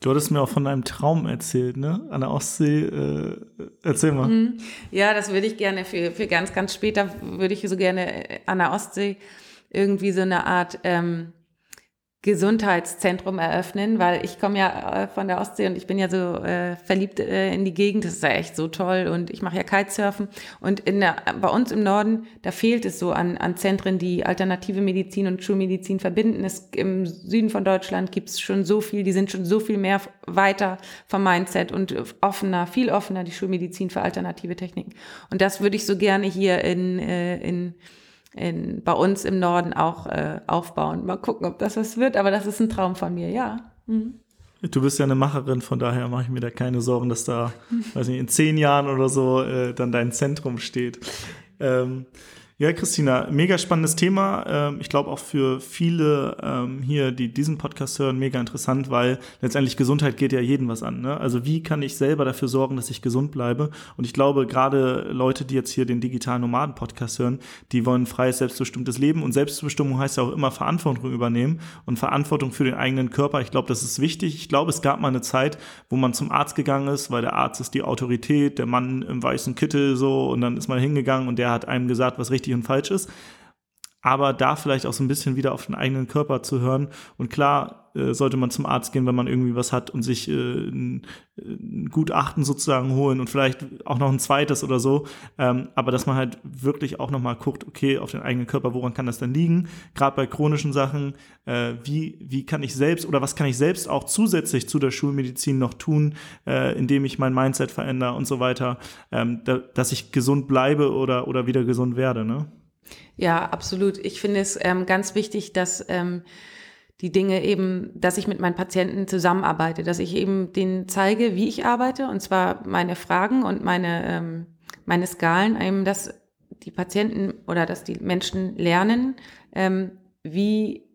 Du hattest mir auch von deinem Traum erzählt, ne? An der Ostsee. Äh, erzähl mal. Mhm. Ja, das würde ich gerne für, für ganz, ganz später, würde ich so gerne äh, an der Ostsee irgendwie so eine Art ähm, Gesundheitszentrum eröffnen, weil ich komme ja äh, von der Ostsee und ich bin ja so äh, verliebt äh, in die Gegend. Das ist ja echt so toll und ich mache ja Kitesurfen. Und in der, bei uns im Norden, da fehlt es so an, an Zentren, die alternative Medizin und Schulmedizin verbinden. Es, Im Süden von Deutschland gibt es schon so viel, die sind schon so viel mehr weiter vom Mindset und offener, viel offener, die Schulmedizin für alternative Techniken. Und das würde ich so gerne hier in, äh, in in, bei uns im Norden auch äh, aufbauen. Mal gucken, ob das was wird, aber das ist ein Traum von mir, ja. Mhm. Du bist ja eine Macherin, von daher mache ich mir da keine Sorgen, dass da, weiß nicht, in zehn Jahren oder so äh, dann dein Zentrum steht. Ähm, ja, Christina, mega spannendes Thema. Ähm, ich glaube auch für viele ähm, hier, die diesen Podcast hören, mega interessant, weil letztendlich Gesundheit geht ja jeden was an. Ne? Also wie kann ich selber dafür sorgen, dass ich gesund bleibe? Und ich glaube, gerade Leute, die jetzt hier den digitalen Nomaden-Podcast hören, die wollen freies, selbstbestimmtes Leben. Und Selbstbestimmung heißt ja auch immer Verantwortung übernehmen und Verantwortung für den eigenen Körper. Ich glaube, das ist wichtig. Ich glaube, es gab mal eine Zeit, wo man zum Arzt gegangen ist, weil der Arzt ist die Autorität, der Mann im weißen Kittel so und dann ist man hingegangen und der hat einem gesagt, was richtig richtig und falsch ist. Aber da vielleicht auch so ein bisschen wieder auf den eigenen Körper zu hören. Und klar äh, sollte man zum Arzt gehen, wenn man irgendwie was hat und sich äh, ein, ein, Gutachten sozusagen holen und vielleicht auch noch ein zweites oder so. Ähm, aber dass man halt wirklich auch nochmal guckt, okay, auf den eigenen Körper, woran kann das denn liegen? Gerade bei chronischen Sachen, äh, wie, wie kann ich selbst oder was kann ich selbst auch zusätzlich zu der Schulmedizin noch tun, äh, indem ich mein Mindset verändere und so weiter, ähm, da, dass ich gesund bleibe oder, oder wieder gesund werde, ne? Ja, absolut. Ich finde es ähm, ganz wichtig, dass ähm, die Dinge eben, dass ich mit meinen Patienten zusammenarbeite, dass ich eben denen zeige, wie ich arbeite, und zwar meine Fragen und meine, ähm, meine Skalen, eben, dass die Patienten oder dass die Menschen lernen, ähm, wie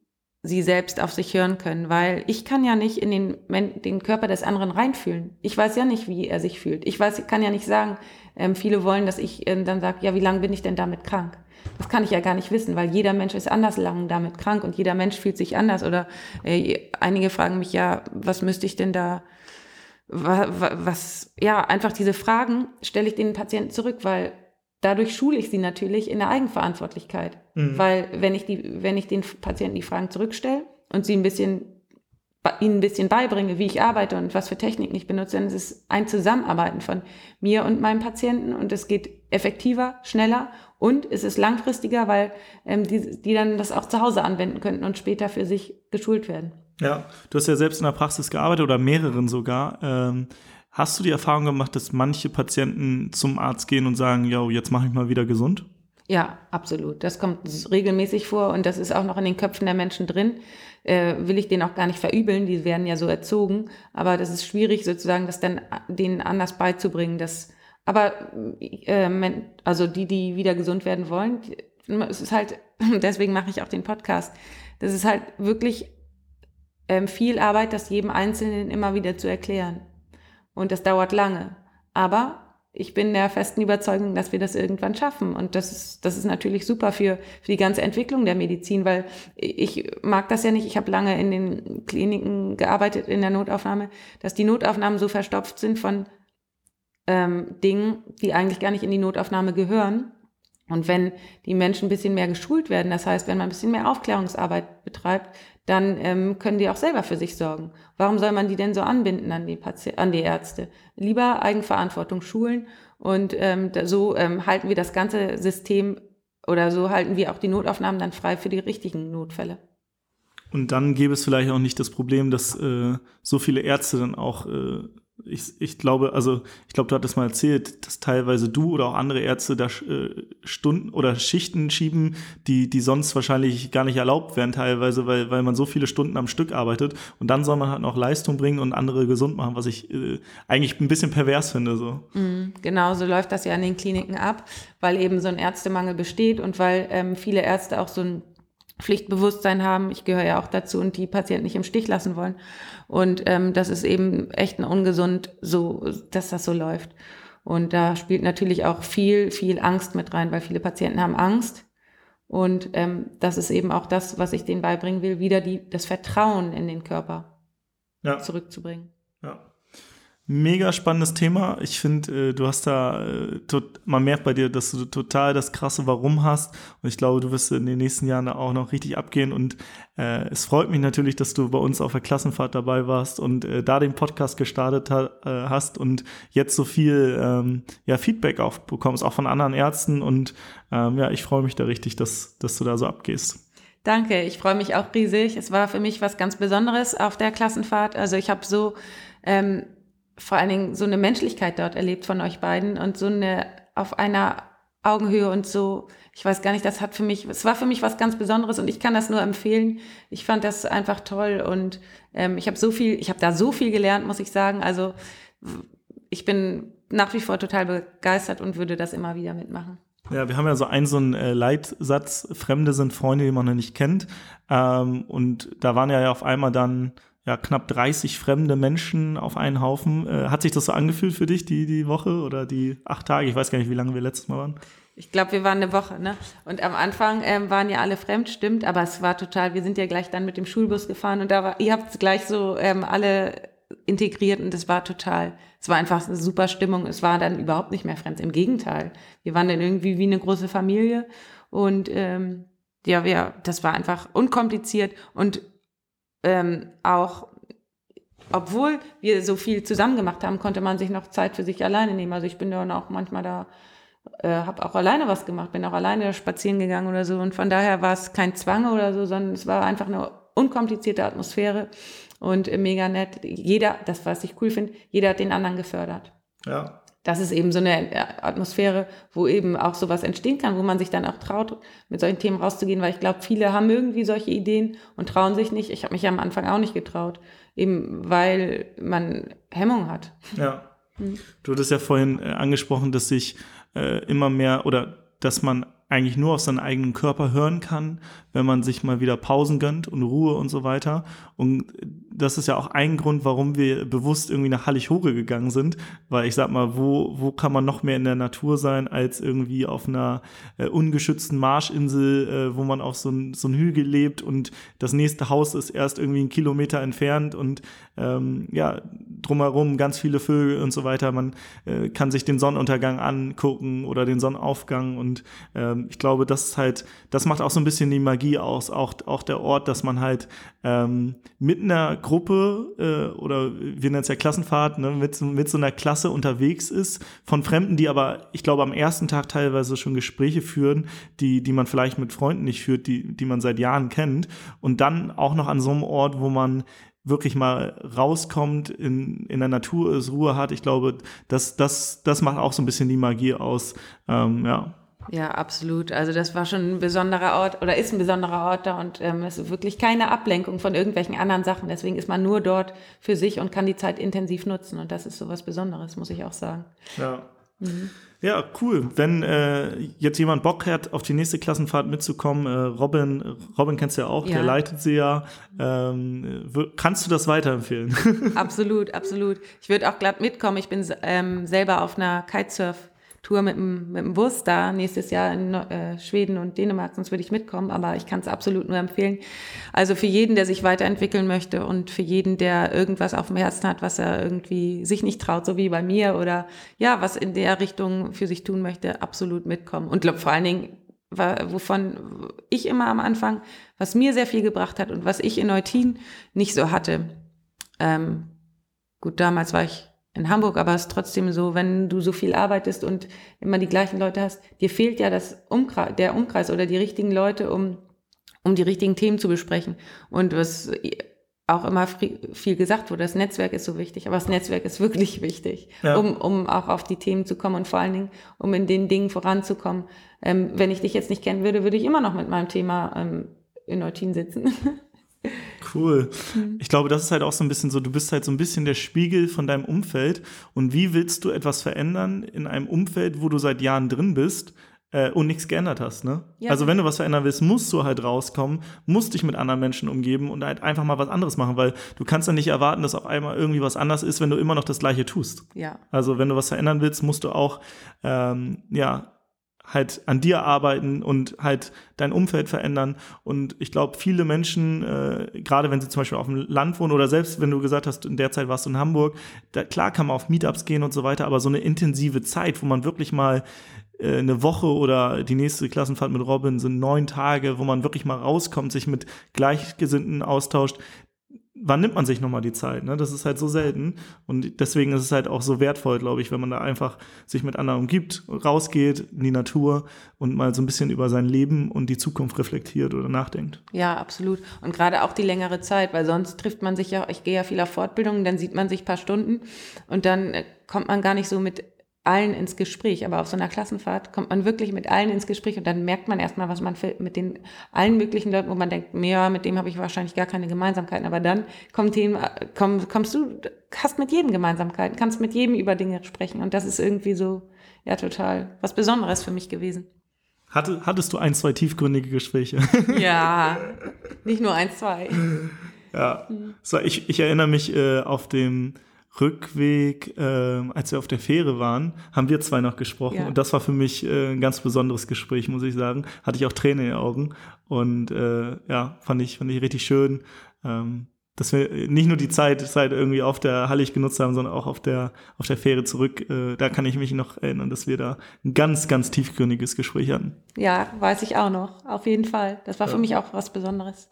sie selbst auf sich hören können, weil ich kann ja nicht in den, den Körper des anderen reinfühlen. Ich weiß ja nicht, wie er sich fühlt. Ich weiß, kann ja nicht sagen, ähm, viele wollen, dass ich äh, dann sage, ja, wie lange bin ich denn damit krank? Das kann ich ja gar nicht wissen, weil jeder Mensch ist anders lang damit krank und jeder Mensch fühlt sich anders. Oder äh, einige fragen mich ja, was müsste ich denn da, was ja, einfach diese Fragen stelle ich den Patienten zurück, weil dadurch schule ich sie natürlich in der Eigenverantwortlichkeit. Mhm. Weil wenn ich, die, wenn ich den Patienten die Fragen zurückstelle und sie ein bisschen ihnen ein bisschen beibringe, wie ich arbeite und was für Techniken ich benutze, dann ist es ein Zusammenarbeiten von mir und meinem Patienten und es geht effektiver, schneller und es ist langfristiger, weil ähm, die, die dann das auch zu Hause anwenden könnten und später für sich geschult werden. Ja, du hast ja selbst in der Praxis gearbeitet oder mehreren sogar. Ähm, hast du die Erfahrung gemacht, dass manche Patienten zum Arzt gehen und sagen, ja, jetzt mache ich mal wieder gesund? Ja, absolut. Das kommt regelmäßig vor und das ist auch noch in den Köpfen der Menschen drin. Äh, will ich denen auch gar nicht verübeln, die werden ja so erzogen, aber das ist schwierig sozusagen, das dann denen anders beizubringen. Dass, aber äh, also die, die wieder gesund werden wollen, es ist halt, deswegen mache ich auch den Podcast, das ist halt wirklich ähm, viel Arbeit, das jedem Einzelnen immer wieder zu erklären. Und das dauert lange. Aber ich bin der festen Überzeugung, dass wir das irgendwann schaffen. Und das ist, das ist natürlich super für, für die ganze Entwicklung der Medizin, weil ich mag das ja nicht. Ich habe lange in den Kliniken gearbeitet, in der Notaufnahme, dass die Notaufnahmen so verstopft sind von ähm, Dingen, die eigentlich gar nicht in die Notaufnahme gehören. Und wenn die Menschen ein bisschen mehr geschult werden, das heißt, wenn man ein bisschen mehr Aufklärungsarbeit betreibt, dann ähm, können die auch selber für sich sorgen. Warum soll man die denn so anbinden an die, Pati an die Ärzte? Lieber Eigenverantwortung schulen und ähm, so ähm, halten wir das ganze System oder so halten wir auch die Notaufnahmen dann frei für die richtigen Notfälle. Und dann gäbe es vielleicht auch nicht das Problem, dass äh, so viele Ärzte dann auch äh, ich, ich glaube, also ich glaube, du hattest mal erzählt, dass teilweise du oder auch andere Ärzte da äh, Stunden oder Schichten schieben, die, die sonst wahrscheinlich gar nicht erlaubt wären, teilweise, weil, weil man so viele Stunden am Stück arbeitet und dann soll man halt noch Leistung bringen und andere gesund machen, was ich äh, eigentlich ein bisschen pervers finde. So. Mm, genau, so läuft das ja in den Kliniken ab, weil eben so ein Ärztemangel besteht und weil ähm, viele Ärzte auch so ein Pflichtbewusstsein haben. Ich gehöre ja auch dazu und die Patienten nicht im Stich lassen wollen. Und ähm, das ist eben echt ein ungesund, so, dass das so läuft. Und da spielt natürlich auch viel, viel Angst mit rein, weil viele Patienten haben Angst. Und ähm, das ist eben auch das, was ich denen beibringen will, wieder die, das Vertrauen in den Körper ja. zurückzubringen. Mega spannendes Thema. Ich finde, äh, du hast da, äh, tot, man merkt bei dir, dass du total das krasse Warum hast. Und ich glaube, du wirst in den nächsten Jahren auch noch richtig abgehen. Und äh, es freut mich natürlich, dass du bei uns auf der Klassenfahrt dabei warst und äh, da den Podcast gestartet ha äh, hast und jetzt so viel ähm, ja, Feedback auch bekommst, auch von anderen Ärzten. Und ähm, ja, ich freue mich da richtig, dass, dass du da so abgehst. Danke, ich freue mich auch riesig. Es war für mich was ganz Besonderes auf der Klassenfahrt. Also ich habe so ähm, vor allen Dingen so eine Menschlichkeit dort erlebt von euch beiden und so eine auf einer Augenhöhe und so, ich weiß gar nicht, das hat für mich, es war für mich was ganz Besonderes und ich kann das nur empfehlen. Ich fand das einfach toll und ähm, ich habe so viel, ich habe da so viel gelernt, muss ich sagen. Also ich bin nach wie vor total begeistert und würde das immer wieder mitmachen. Ja, wir haben ja so einen so einen äh, Leitsatz, Fremde sind Freunde, die man noch nicht kennt. Ähm, und da waren ja auf einmal dann ja, knapp 30 fremde Menschen auf einen Haufen. Äh, hat sich das so angefühlt für dich, die, die Woche oder die acht Tage? Ich weiß gar nicht, wie lange wir letztes Mal waren. Ich glaube, wir waren eine Woche, ne? Und am Anfang ähm, waren ja alle fremd, stimmt, aber es war total, wir sind ja gleich dann mit dem Schulbus gefahren und da war, ihr habt gleich so ähm, alle integriert und es war total, es war einfach eine super Stimmung. Es war dann überhaupt nicht mehr fremd. Im Gegenteil. Wir waren dann irgendwie wie eine große Familie und ähm, ja, wir, das war einfach unkompliziert und ähm, auch obwohl wir so viel zusammen gemacht haben, konnte man sich noch Zeit für sich alleine nehmen. Also ich bin dann auch manchmal da, äh, habe auch alleine was gemacht, bin auch alleine spazieren gegangen oder so. Und von daher war es kein Zwang oder so, sondern es war einfach eine unkomplizierte Atmosphäre und mega nett. Jeder, das was ich cool finde, jeder hat den anderen gefördert. Ja das ist eben so eine äh, Atmosphäre, wo eben auch sowas entstehen kann, wo man sich dann auch traut, mit solchen Themen rauszugehen, weil ich glaube, viele haben irgendwie solche Ideen und trauen sich nicht. Ich habe mich am Anfang auch nicht getraut, eben weil man Hemmung hat. Ja. Hm. Du hattest ja vorhin äh, angesprochen, dass sich äh, immer mehr oder dass man eigentlich nur auf seinen eigenen Körper hören kann, wenn man sich mal wieder Pausen gönnt und Ruhe und so weiter. Und das ist ja auch ein Grund, warum wir bewusst irgendwie nach Hallig-Hoge gegangen sind, weil ich sag mal, wo, wo kann man noch mehr in der Natur sein, als irgendwie auf einer äh, ungeschützten Marschinsel, äh, wo man auf so ein, so Hügel lebt und das nächste Haus ist erst irgendwie einen Kilometer entfernt und ähm, ja, drumherum ganz viele Vögel und so weiter. Man äh, kann sich den Sonnenuntergang angucken oder den Sonnenaufgang und ich glaube, das ist halt, das macht auch so ein bisschen die Magie aus, auch, auch der Ort, dass man halt ähm, mit einer Gruppe äh, oder wir nennen es ja Klassenfahrt, ne, mit, mit so einer Klasse unterwegs ist, von Fremden, die aber, ich glaube, am ersten Tag teilweise schon Gespräche führen, die, die man vielleicht mit Freunden nicht führt, die, die man seit Jahren kennt. Und dann auch noch an so einem Ort, wo man wirklich mal rauskommt, in, in der Natur ist, Ruhe hat. Ich glaube, das, das, das macht auch so ein bisschen die Magie aus. Ähm, ja. Ja, absolut. Also das war schon ein besonderer Ort oder ist ein besonderer Ort da und ähm, es ist wirklich keine Ablenkung von irgendwelchen anderen Sachen. Deswegen ist man nur dort für sich und kann die Zeit intensiv nutzen und das ist so was Besonderes, muss ich auch sagen. Ja. Mhm. Ja, cool. Wenn äh, jetzt jemand Bock hat, auf die nächste Klassenfahrt mitzukommen, äh, Robin, Robin kennst du ja auch, ja. der leitet sie ja. Ähm, kannst du das weiterempfehlen? Absolut, absolut. Ich würde auch glatt mitkommen. Ich bin ähm, selber auf einer Kitesurf- Tour mit dem, mit dem Bus da nächstes Jahr in äh, Schweden und Dänemark, sonst würde ich mitkommen, aber ich kann es absolut nur empfehlen. Also für jeden, der sich weiterentwickeln möchte und für jeden, der irgendwas auf dem Herzen hat, was er irgendwie sich nicht traut, so wie bei mir oder ja, was in der Richtung für sich tun möchte, absolut mitkommen. Und glaub, vor allen Dingen, wovon ich immer am Anfang, was mir sehr viel gebracht hat und was ich in Neutin nicht so hatte. Ähm, gut, damals war ich in Hamburg, aber es ist trotzdem so, wenn du so viel arbeitest und immer die gleichen Leute hast, dir fehlt ja das Umkreis, der Umkreis oder die richtigen Leute, um, um die richtigen Themen zu besprechen. Und was auch immer viel gesagt wurde, das Netzwerk ist so wichtig, aber das Netzwerk ist wirklich wichtig, ja. um, um auch auf die Themen zu kommen und vor allen Dingen, um in den Dingen voranzukommen. Ähm, wenn ich dich jetzt nicht kennen würde, würde ich immer noch mit meinem Thema ähm, in Neutin sitzen. Cool. Mhm. Ich glaube, das ist halt auch so ein bisschen so, du bist halt so ein bisschen der Spiegel von deinem Umfeld. Und wie willst du etwas verändern in einem Umfeld, wo du seit Jahren drin bist? Äh, und nichts geändert hast, ne? Ja. Also wenn du was verändern willst, musst du halt rauskommen, musst dich mit anderen Menschen umgeben und halt einfach mal was anderes machen, weil du kannst dann nicht erwarten, dass auf einmal irgendwie was anders ist, wenn du immer noch das Gleiche tust. Ja. Also wenn du was verändern willst, musst du auch ähm, ja halt an dir arbeiten und halt dein Umfeld verändern. Und ich glaube, viele Menschen, äh, gerade wenn sie zum Beispiel auf dem Land wohnen oder selbst wenn du gesagt hast, in der Zeit warst du in Hamburg, da, klar kann man auf Meetups gehen und so weiter, aber so eine intensive Zeit, wo man wirklich mal äh, eine Woche oder die nächste Klassenfahrt mit Robin sind neun Tage, wo man wirklich mal rauskommt, sich mit Gleichgesinnten austauscht, wann nimmt man sich nochmal die Zeit? Ne? Das ist halt so selten. Und deswegen ist es halt auch so wertvoll, glaube ich, wenn man da einfach sich mit anderen umgibt, rausgeht in die Natur und mal so ein bisschen über sein Leben und die Zukunft reflektiert oder nachdenkt. Ja, absolut. Und gerade auch die längere Zeit, weil sonst trifft man sich ja, ich gehe ja viel auf Fortbildungen, dann sieht man sich ein paar Stunden und dann äh, kommt man gar nicht so mit allen ins Gespräch. Aber auf so einer Klassenfahrt kommt man wirklich mit allen ins Gespräch und dann merkt man erstmal, was man mit den allen möglichen Leuten, wo man denkt, ja, mit dem habe ich wahrscheinlich gar keine Gemeinsamkeiten. Aber dann kommt Themen, komm, kommst du, hast mit jedem Gemeinsamkeiten, kannst mit jedem über Dinge sprechen. Und das ist irgendwie so, ja, total was Besonderes für mich gewesen. Hatte, hattest du ein, zwei tiefgründige Gespräche? Ja, nicht nur ein, zwei. Ja, so, ich, ich erinnere mich äh, auf dem Rückweg, äh, als wir auf der Fähre waren, haben wir zwei noch gesprochen. Ja. Und das war für mich äh, ein ganz besonderes Gespräch, muss ich sagen. Hatte ich auch Tränen in den Augen. Und äh, ja, fand ich, fand ich richtig schön, ähm, dass wir nicht nur die Zeit, Zeit irgendwie auf der Hallig genutzt haben, sondern auch auf der, auf der Fähre zurück. Äh, da kann ich mich noch erinnern, dass wir da ein ganz, ganz tiefgründiges Gespräch hatten. Ja, weiß ich auch noch. Auf jeden Fall. Das war ja. für mich auch was Besonderes.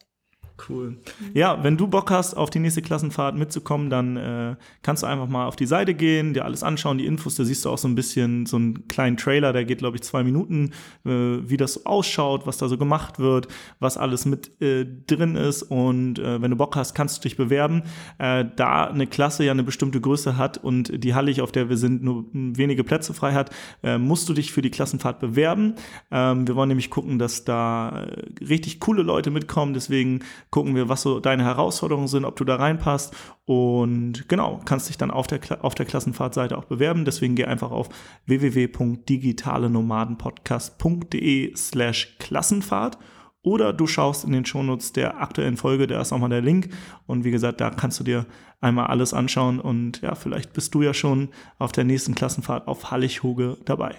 Cool. Ja, wenn du Bock hast, auf die nächste Klassenfahrt mitzukommen, dann äh, kannst du einfach mal auf die Seite gehen, dir alles anschauen, die Infos. Da siehst du auch so ein bisschen so einen kleinen Trailer, der geht, glaube ich, zwei Minuten, äh, wie das so ausschaut, was da so gemacht wird, was alles mit äh, drin ist. Und äh, wenn du Bock hast, kannst du dich bewerben. Äh, da eine Klasse ja eine bestimmte Größe hat und die Hallig, auf der wir sind, nur wenige Plätze frei hat, äh, musst du dich für die Klassenfahrt bewerben. Ähm, wir wollen nämlich gucken, dass da richtig coole Leute mitkommen. Deswegen gucken wir, was so deine Herausforderungen sind, ob du da reinpasst. Und genau, kannst dich dann auf der, auf der Klassenfahrtseite auch bewerben. Deswegen geh einfach auf www.digitalenomadenpodcast.de slash Klassenfahrt oder du schaust in den Shownotes der aktuellen Folge, da ist auch mal der Link. Und wie gesagt, da kannst du dir einmal alles anschauen und ja, vielleicht bist du ja schon auf der nächsten Klassenfahrt auf Hallighoge dabei.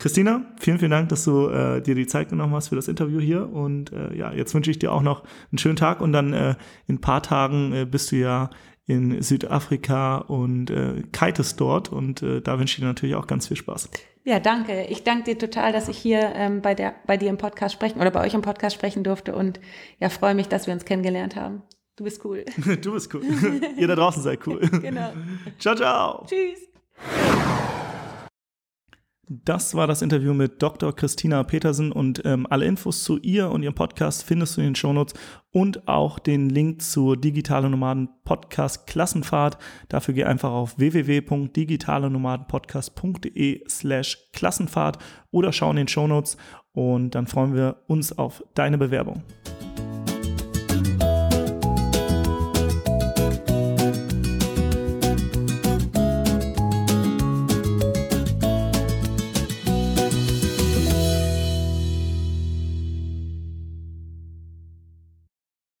Christina, vielen, vielen Dank, dass du äh, dir die Zeit genommen hast für das Interview hier. Und äh, ja, jetzt wünsche ich dir auch noch einen schönen Tag und dann äh, in ein paar Tagen äh, bist du ja in Südafrika und äh, kitest dort. Und äh, da wünsche ich dir natürlich auch ganz viel Spaß. Ja, danke. Ich danke dir total, dass ich hier ähm, bei, der, bei dir im Podcast sprechen oder bei euch im Podcast sprechen durfte und ja, freue mich, dass wir uns kennengelernt haben. Du bist cool. du bist cool. Ihr da draußen seid cool. genau. Ciao, ciao. Tschüss. Das war das Interview mit Dr. Christina Petersen und ähm, alle Infos zu ihr und ihrem Podcast findest du in den Shownotes und auch den Link zur Digitale Nomaden Podcast Klassenfahrt. Dafür geh einfach auf www.digitalenomadenpodcast.de slash Klassenfahrt oder schau in den Shownotes und dann freuen wir uns auf deine Bewerbung.